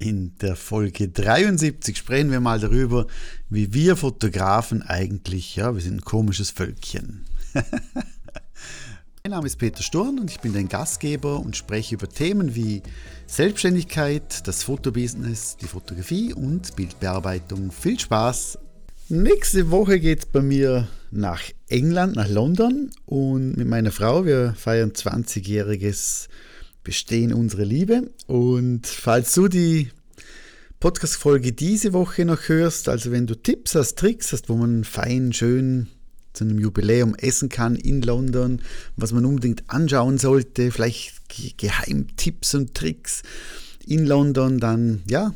In der Folge 73 sprechen wir mal darüber, wie wir Fotografen eigentlich, ja, wir sind ein komisches Völkchen. mein Name ist Peter Sturm und ich bin dein Gastgeber und spreche über Themen wie Selbstständigkeit, das Fotobusiness, die Fotografie und Bildbearbeitung. Viel Spaß! Nächste Woche geht es bei mir nach England, nach London und mit meiner Frau, wir feiern 20-jähriges bestehen unsere Liebe. Und falls du die Podcast-Folge diese Woche noch hörst, also wenn du Tipps hast, Tricks hast, wo man fein, schön zu einem Jubiläum essen kann in London, was man unbedingt anschauen sollte, vielleicht Geheimtipps und Tricks in London, dann ja,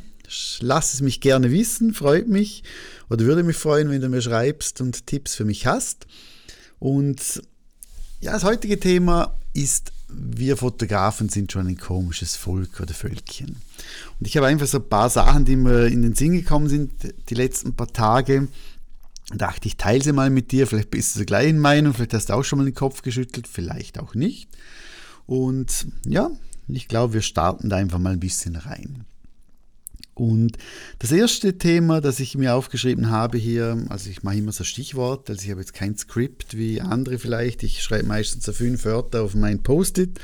lass es mich gerne wissen, freut mich oder würde mich freuen, wenn du mir schreibst und Tipps für mich hast. Und ja, das heutige Thema ist wir Fotografen sind schon ein komisches Volk oder Völkchen. Und ich habe einfach so ein paar Sachen, die mir in den Sinn gekommen sind, die letzten paar Tage. Dachte, ich teile sie mal mit dir. Vielleicht bist du der gleichen Meinung, vielleicht hast du auch schon mal den Kopf geschüttelt, vielleicht auch nicht. Und ja, ich glaube, wir starten da einfach mal ein bisschen rein. Und das erste Thema, das ich mir aufgeschrieben habe hier, also ich mache immer so Stichwort, also ich habe jetzt kein Skript wie andere vielleicht. Ich schreibe meistens so fünf Wörter auf mein Post-it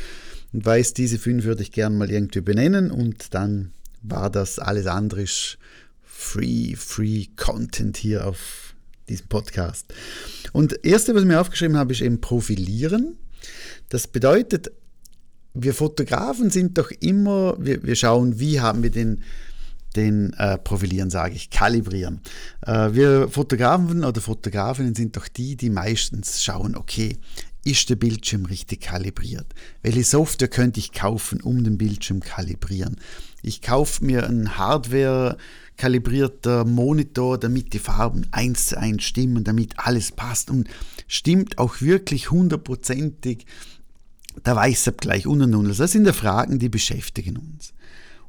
und weiß, diese fünf würde ich gerne mal irgendwie benennen und dann war das alles andere free, free Content hier auf diesem Podcast. Und das erste, was ich mir aufgeschrieben habe, ist eben Profilieren. Das bedeutet, wir Fotografen sind doch immer, wir, wir schauen, wie haben wir den den äh, Profilieren sage ich, kalibrieren. Äh, wir Fotografen oder Fotografinnen sind doch die, die meistens schauen, okay, ist der Bildschirm richtig kalibriert? Welche Software könnte ich kaufen, um den Bildschirm kalibrieren? Ich kaufe mir einen Hardware kalibrierter Monitor, damit die Farben eins zu eins stimmen, damit alles passt und stimmt auch wirklich hundertprozentig der Weißabgleich und und und. Das sind ja Fragen, die beschäftigen uns.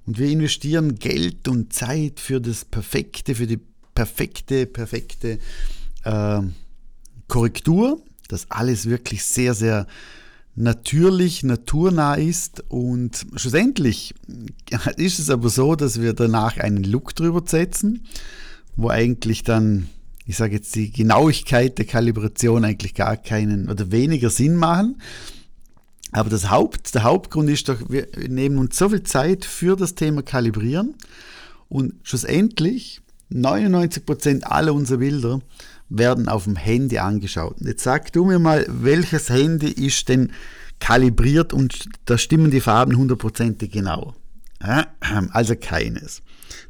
Und wir investieren Geld und Zeit für das Perfekte, für die perfekte, perfekte äh, Korrektur, dass alles wirklich sehr, sehr natürlich, naturnah ist. Und schlussendlich ist es aber so, dass wir danach einen Look drüber setzen, wo eigentlich dann, ich sage jetzt, die Genauigkeit der Kalibration eigentlich gar keinen oder weniger Sinn machen. Aber das Haupt, der Hauptgrund ist doch, wir nehmen uns so viel Zeit für das Thema Kalibrieren und schlussendlich 99% aller unserer Bilder werden auf dem Handy angeschaut. Jetzt sag du mir mal, welches Handy ist denn kalibriert und da stimmen die Farben hundertprozentig genau. Also keines.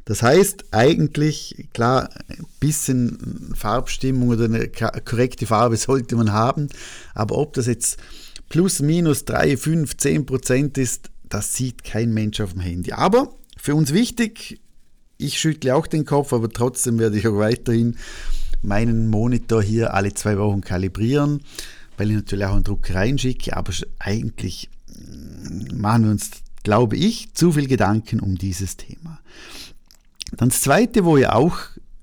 Das heißt eigentlich, klar, ein bisschen Farbstimmung oder eine korrekte Farbe sollte man haben, aber ob das jetzt plus minus 3, 5, 10 Prozent ist, das sieht kein Mensch auf dem Handy. Aber für uns wichtig, ich schüttle auch den Kopf, aber trotzdem werde ich auch weiterhin meinen Monitor hier alle zwei Wochen kalibrieren, weil ich natürlich auch einen Druck reinschicke, aber eigentlich mm, machen wir uns, glaube ich, zu viel Gedanken um dieses Thema. Dann das Zweite, wo ja auch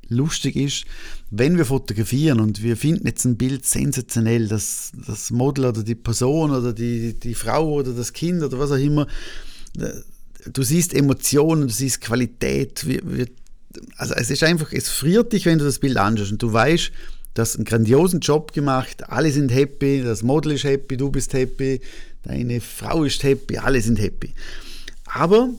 lustig ist, wenn wir fotografieren und wir finden jetzt ein Bild sensationell, das, das Model oder die Person oder die, die Frau oder das Kind oder was auch immer, äh, du siehst Emotionen, du siehst Qualität. Wir, wir, also es ist einfach, es friert dich, wenn du das Bild anschaust und du weißt, du hast einen grandiosen Job gemacht, alle sind happy, das Model ist happy, du bist happy, deine Frau ist happy, alle sind happy. Aber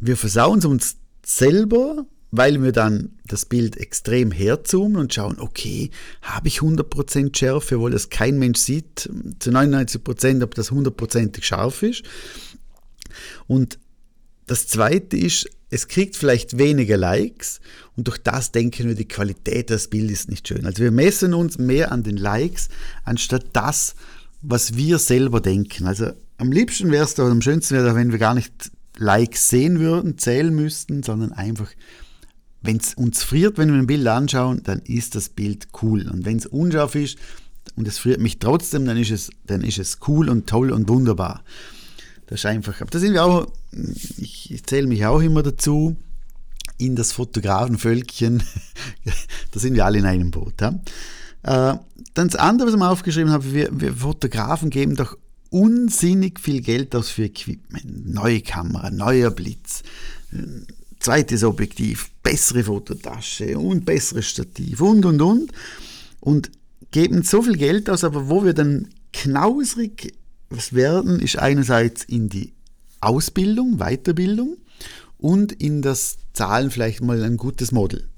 wir versauen es uns selber weil wir dann das Bild extrem herzoomen und schauen, okay, habe ich 100% Schärfe, obwohl das kein Mensch sieht, zu 99%, ob das 100%ig scharf ist. Und das Zweite ist, es kriegt vielleicht weniger Likes und durch das denken wir, die Qualität des Bildes ist nicht schön. Also wir messen uns mehr an den Likes, anstatt das, was wir selber denken. Also am liebsten wäre es doch, am schönsten wäre es, wenn wir gar nicht Likes sehen würden, zählen müssten, sondern einfach wenn es uns friert, wenn wir ein Bild anschauen, dann ist das Bild cool. Und wenn es unscharf ist und es friert mich trotzdem, dann ist es, dann ist es cool und toll und wunderbar. Das ist einfach, da sind wir auch, ich, ich zähle mich auch immer dazu, in das Fotografenvölkchen, da sind wir alle in einem Boot. Ja? Äh, dann das andere, was ich mir aufgeschrieben habe, wir, wir Fotografen geben doch unsinnig viel Geld aus für Equipment. Neue Kamera, neuer Blitz, zweites Objektiv, bessere Fototasche und besseres Stativ und und und und geben so viel Geld aus, aber wo wir dann knausrig werden, ist einerseits in die Ausbildung, Weiterbildung und in das Zahlen vielleicht mal ein gutes Model.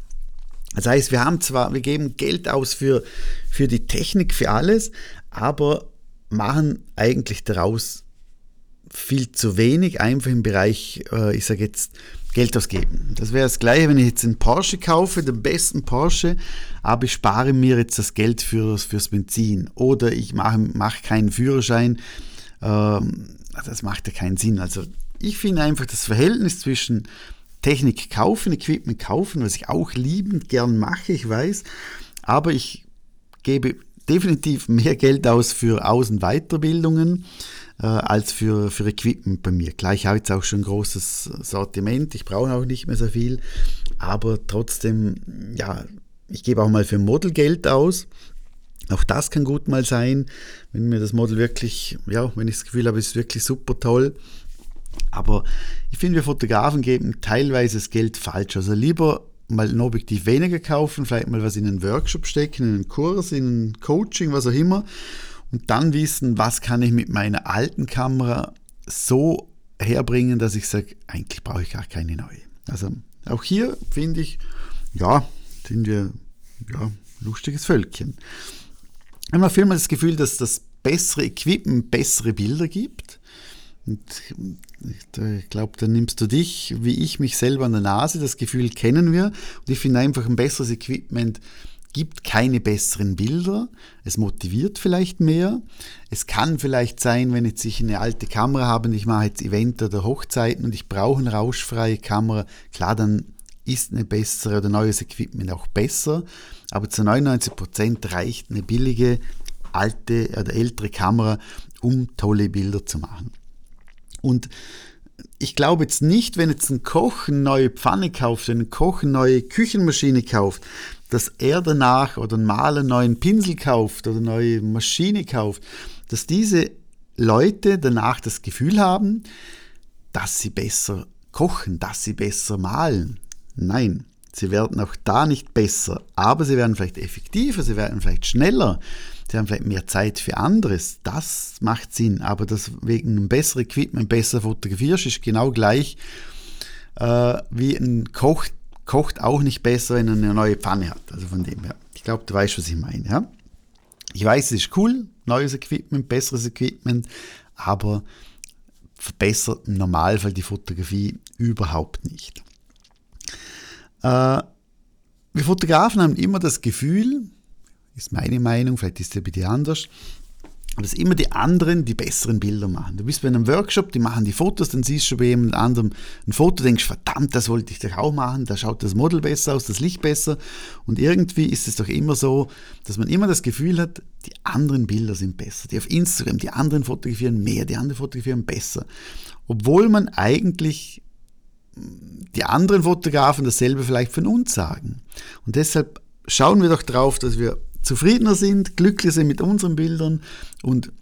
Das heißt, wir haben zwar, wir geben Geld aus für, für die Technik, für alles, aber machen eigentlich daraus viel zu wenig, einfach im Bereich, äh, ich sage jetzt, Geld ausgeben. Das wäre das gleiche, wenn ich jetzt einen Porsche kaufe, den besten Porsche, aber ich spare mir jetzt das Geld fürs, fürs Benzin oder ich mache, mache keinen Führerschein. Ähm, das macht ja keinen Sinn. Also ich finde einfach das Verhältnis zwischen Technik kaufen, Equipment kaufen, was ich auch liebend gern mache, ich weiß, aber ich gebe definitiv mehr Geld aus für Außenweiterbildungen äh, als für, für Equipment bei mir. Klar, ich habe jetzt auch schon ein großes Sortiment, ich brauche auch nicht mehr so viel, aber trotzdem, ja, ich gebe auch mal für Model Geld aus. Auch das kann gut mal sein, wenn mir das Model wirklich, ja, wenn ich das Gefühl habe, ist wirklich super toll. Aber ich finde, wir Fotografen geben teilweise das Geld falsch. Also lieber mal ein Objektiv weniger kaufen, vielleicht mal was in einen Workshop stecken, in einen Kurs, in ein Coaching, was auch immer und dann wissen, was kann ich mit meiner alten Kamera so herbringen, dass ich sage, eigentlich brauche ich gar keine neue. Also auch hier finde ich, ja, sind wir ja, lustiges Völkchen. Ich habe vielmal das Gefühl, dass das bessere Equipment bessere Bilder gibt. Und ich glaube, da nimmst du dich, wie ich mich selber an der Nase. Das Gefühl kennen wir. Und ich finde einfach ein besseres Equipment gibt keine besseren Bilder, es motiviert vielleicht mehr. Es kann vielleicht sein, wenn jetzt ich eine alte Kamera habe und ich mache jetzt Event oder Hochzeiten und ich brauche eine rauschfreie Kamera, klar, dann ist eine bessere oder neues Equipment auch besser, aber zu 99 Prozent reicht eine billige alte oder ältere Kamera, um tolle Bilder zu machen. Und ich glaube jetzt nicht, wenn jetzt ein Koch eine neue Pfanne kauft, wenn ein Koch eine neue Küchenmaschine kauft, dass er danach oder ein Maler einen neuen Pinsel kauft oder eine neue Maschine kauft, dass diese Leute danach das Gefühl haben, dass sie besser kochen, dass sie besser malen. Nein, sie werden auch da nicht besser, aber sie werden vielleicht effektiver, sie werden vielleicht schneller, sie haben vielleicht mehr Zeit für anderes. Das macht Sinn, aber das wegen einem besseren Equipment besser fotografierst, ist genau gleich äh, wie ein Koch, kocht auch nicht besser, wenn er eine neue Pfanne hat. Also von dem her. Ich glaube, du weißt, was ich meine. Ja? Ich weiß, es ist cool, neues Equipment, besseres Equipment, aber verbessert im Normalfall die Fotografie überhaupt nicht. Äh, wir Fotografen haben immer das Gefühl, ist meine Meinung, vielleicht ist es bei dir anders, dass immer die anderen die besseren Bilder machen. Du bist bei einem Workshop, die machen die Fotos, dann siehst du bei jemand anderem ein Foto, denkst, verdammt, das wollte ich doch auch machen, da schaut das Model besser aus, das Licht besser. Und irgendwie ist es doch immer so, dass man immer das Gefühl hat, die anderen Bilder sind besser. Die auf Instagram, die anderen fotografieren mehr, die anderen fotografieren besser. Obwohl man eigentlich die anderen Fotografen dasselbe vielleicht von uns sagen. Und deshalb schauen wir doch drauf, dass wir zufriedener sind, glücklicher sind mit unseren Bildern und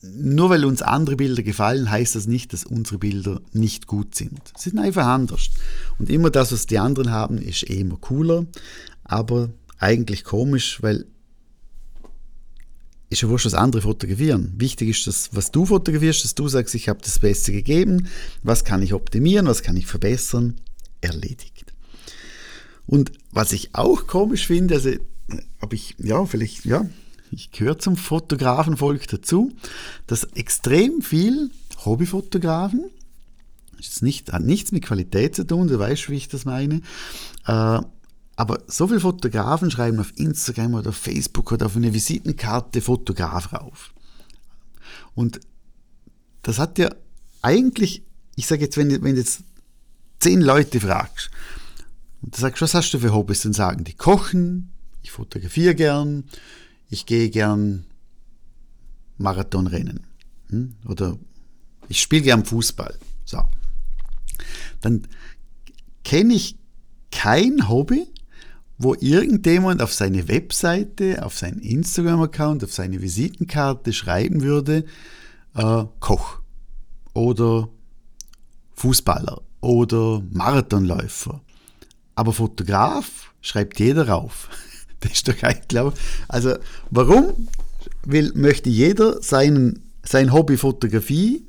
nur weil uns andere Bilder gefallen, heißt das nicht, dass unsere Bilder nicht gut sind. Sie sind einfach anders. Und immer das, was die anderen haben, ist eh immer cooler, aber eigentlich komisch, weil ist ja wurscht, was andere fotografieren. Wichtig ist, dass, was du fotografierst, dass du sagst, ich habe das Beste gegeben, was kann ich optimieren, was kann ich verbessern, erledigt. Und was ich auch komisch finde, also habe ich, ja, vielleicht, ja, ich gehöre zum Fotografenvolk dazu, dass extrem viel Hobbyfotografen, das nicht, hat nichts mit Qualität zu tun, du weißt, wie ich das meine, äh, aber so viele Fotografen schreiben auf Instagram oder auf Facebook oder auf eine Visitenkarte Fotograf rauf. Und das hat ja eigentlich, ich sage jetzt, wenn, wenn du jetzt zehn Leute fragst, und du sagst, was hast du für Hobbys? Dann sagen die kochen, ich fotografiere gern, ich gehe gern Marathonrennen hm? oder ich spiele gern Fußball. So. Dann kenne ich kein Hobby, wo irgendjemand auf seine Webseite, auf seinen Instagram-Account, auf seine Visitenkarte schreiben würde, äh, Koch oder Fußballer oder Marathonläufer. Aber Fotograf schreibt jeder rauf. Das ist doch eigentlich, glaube Also, warum will, möchte jeder seinen, sein Hobby Fotografie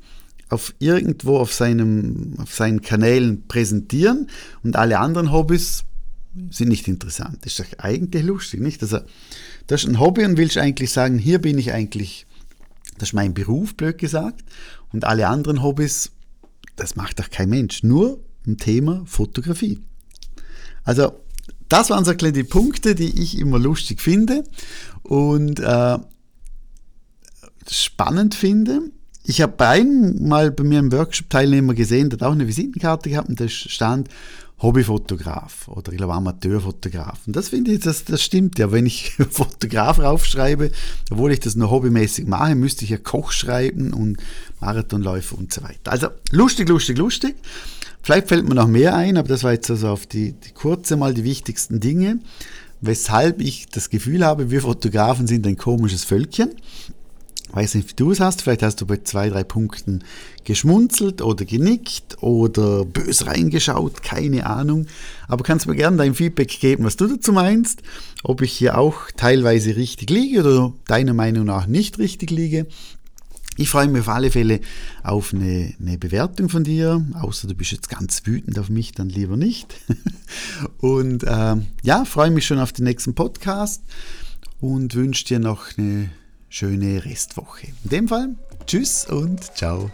auf irgendwo auf, seinem, auf seinen Kanälen präsentieren und alle anderen Hobbys sind nicht interessant. Das ist doch eigentlich lustig, nicht? Also, das ist ein Hobby und willst eigentlich sagen, hier bin ich eigentlich, das ist mein Beruf, blöd gesagt, und alle anderen Hobbys, das macht doch kein Mensch. Nur ein Thema Fotografie. Also, das waren so kleine Punkte, die ich immer lustig finde und äh, spannend finde. Ich habe einmal bei mir im Workshop-Teilnehmer gesehen, der hat auch eine Visitenkarte gehabt und da stand Hobbyfotograf oder ich glaube Amateurfotograf. Und das finde ich, das, das stimmt ja. Wenn ich Fotograf raufschreibe, obwohl ich das nur hobbymäßig mache, müsste ich ja Koch schreiben und Marathonläufer und so weiter. Also lustig, lustig, lustig. Vielleicht fällt mir noch mehr ein, aber das war jetzt also auf die, die kurze mal die wichtigsten Dinge, weshalb ich das Gefühl habe, wir Fotografen sind ein komisches Völkchen weiß nicht, wie du es hast. Vielleicht hast du bei zwei, drei Punkten geschmunzelt oder genickt oder bös reingeschaut, keine Ahnung. Aber kannst mir gerne dein Feedback geben, was du dazu meinst, ob ich hier auch teilweise richtig liege oder deiner Meinung nach nicht richtig liege. Ich freue mich auf alle Fälle auf eine, eine, Bewertung von dir, außer du bist jetzt ganz wütend auf mich, dann lieber nicht. Und äh, ja, freue mich schon auf den nächsten Podcast und wünsche dir noch eine schöne Restwoche. In dem Fall, tschüss und ciao.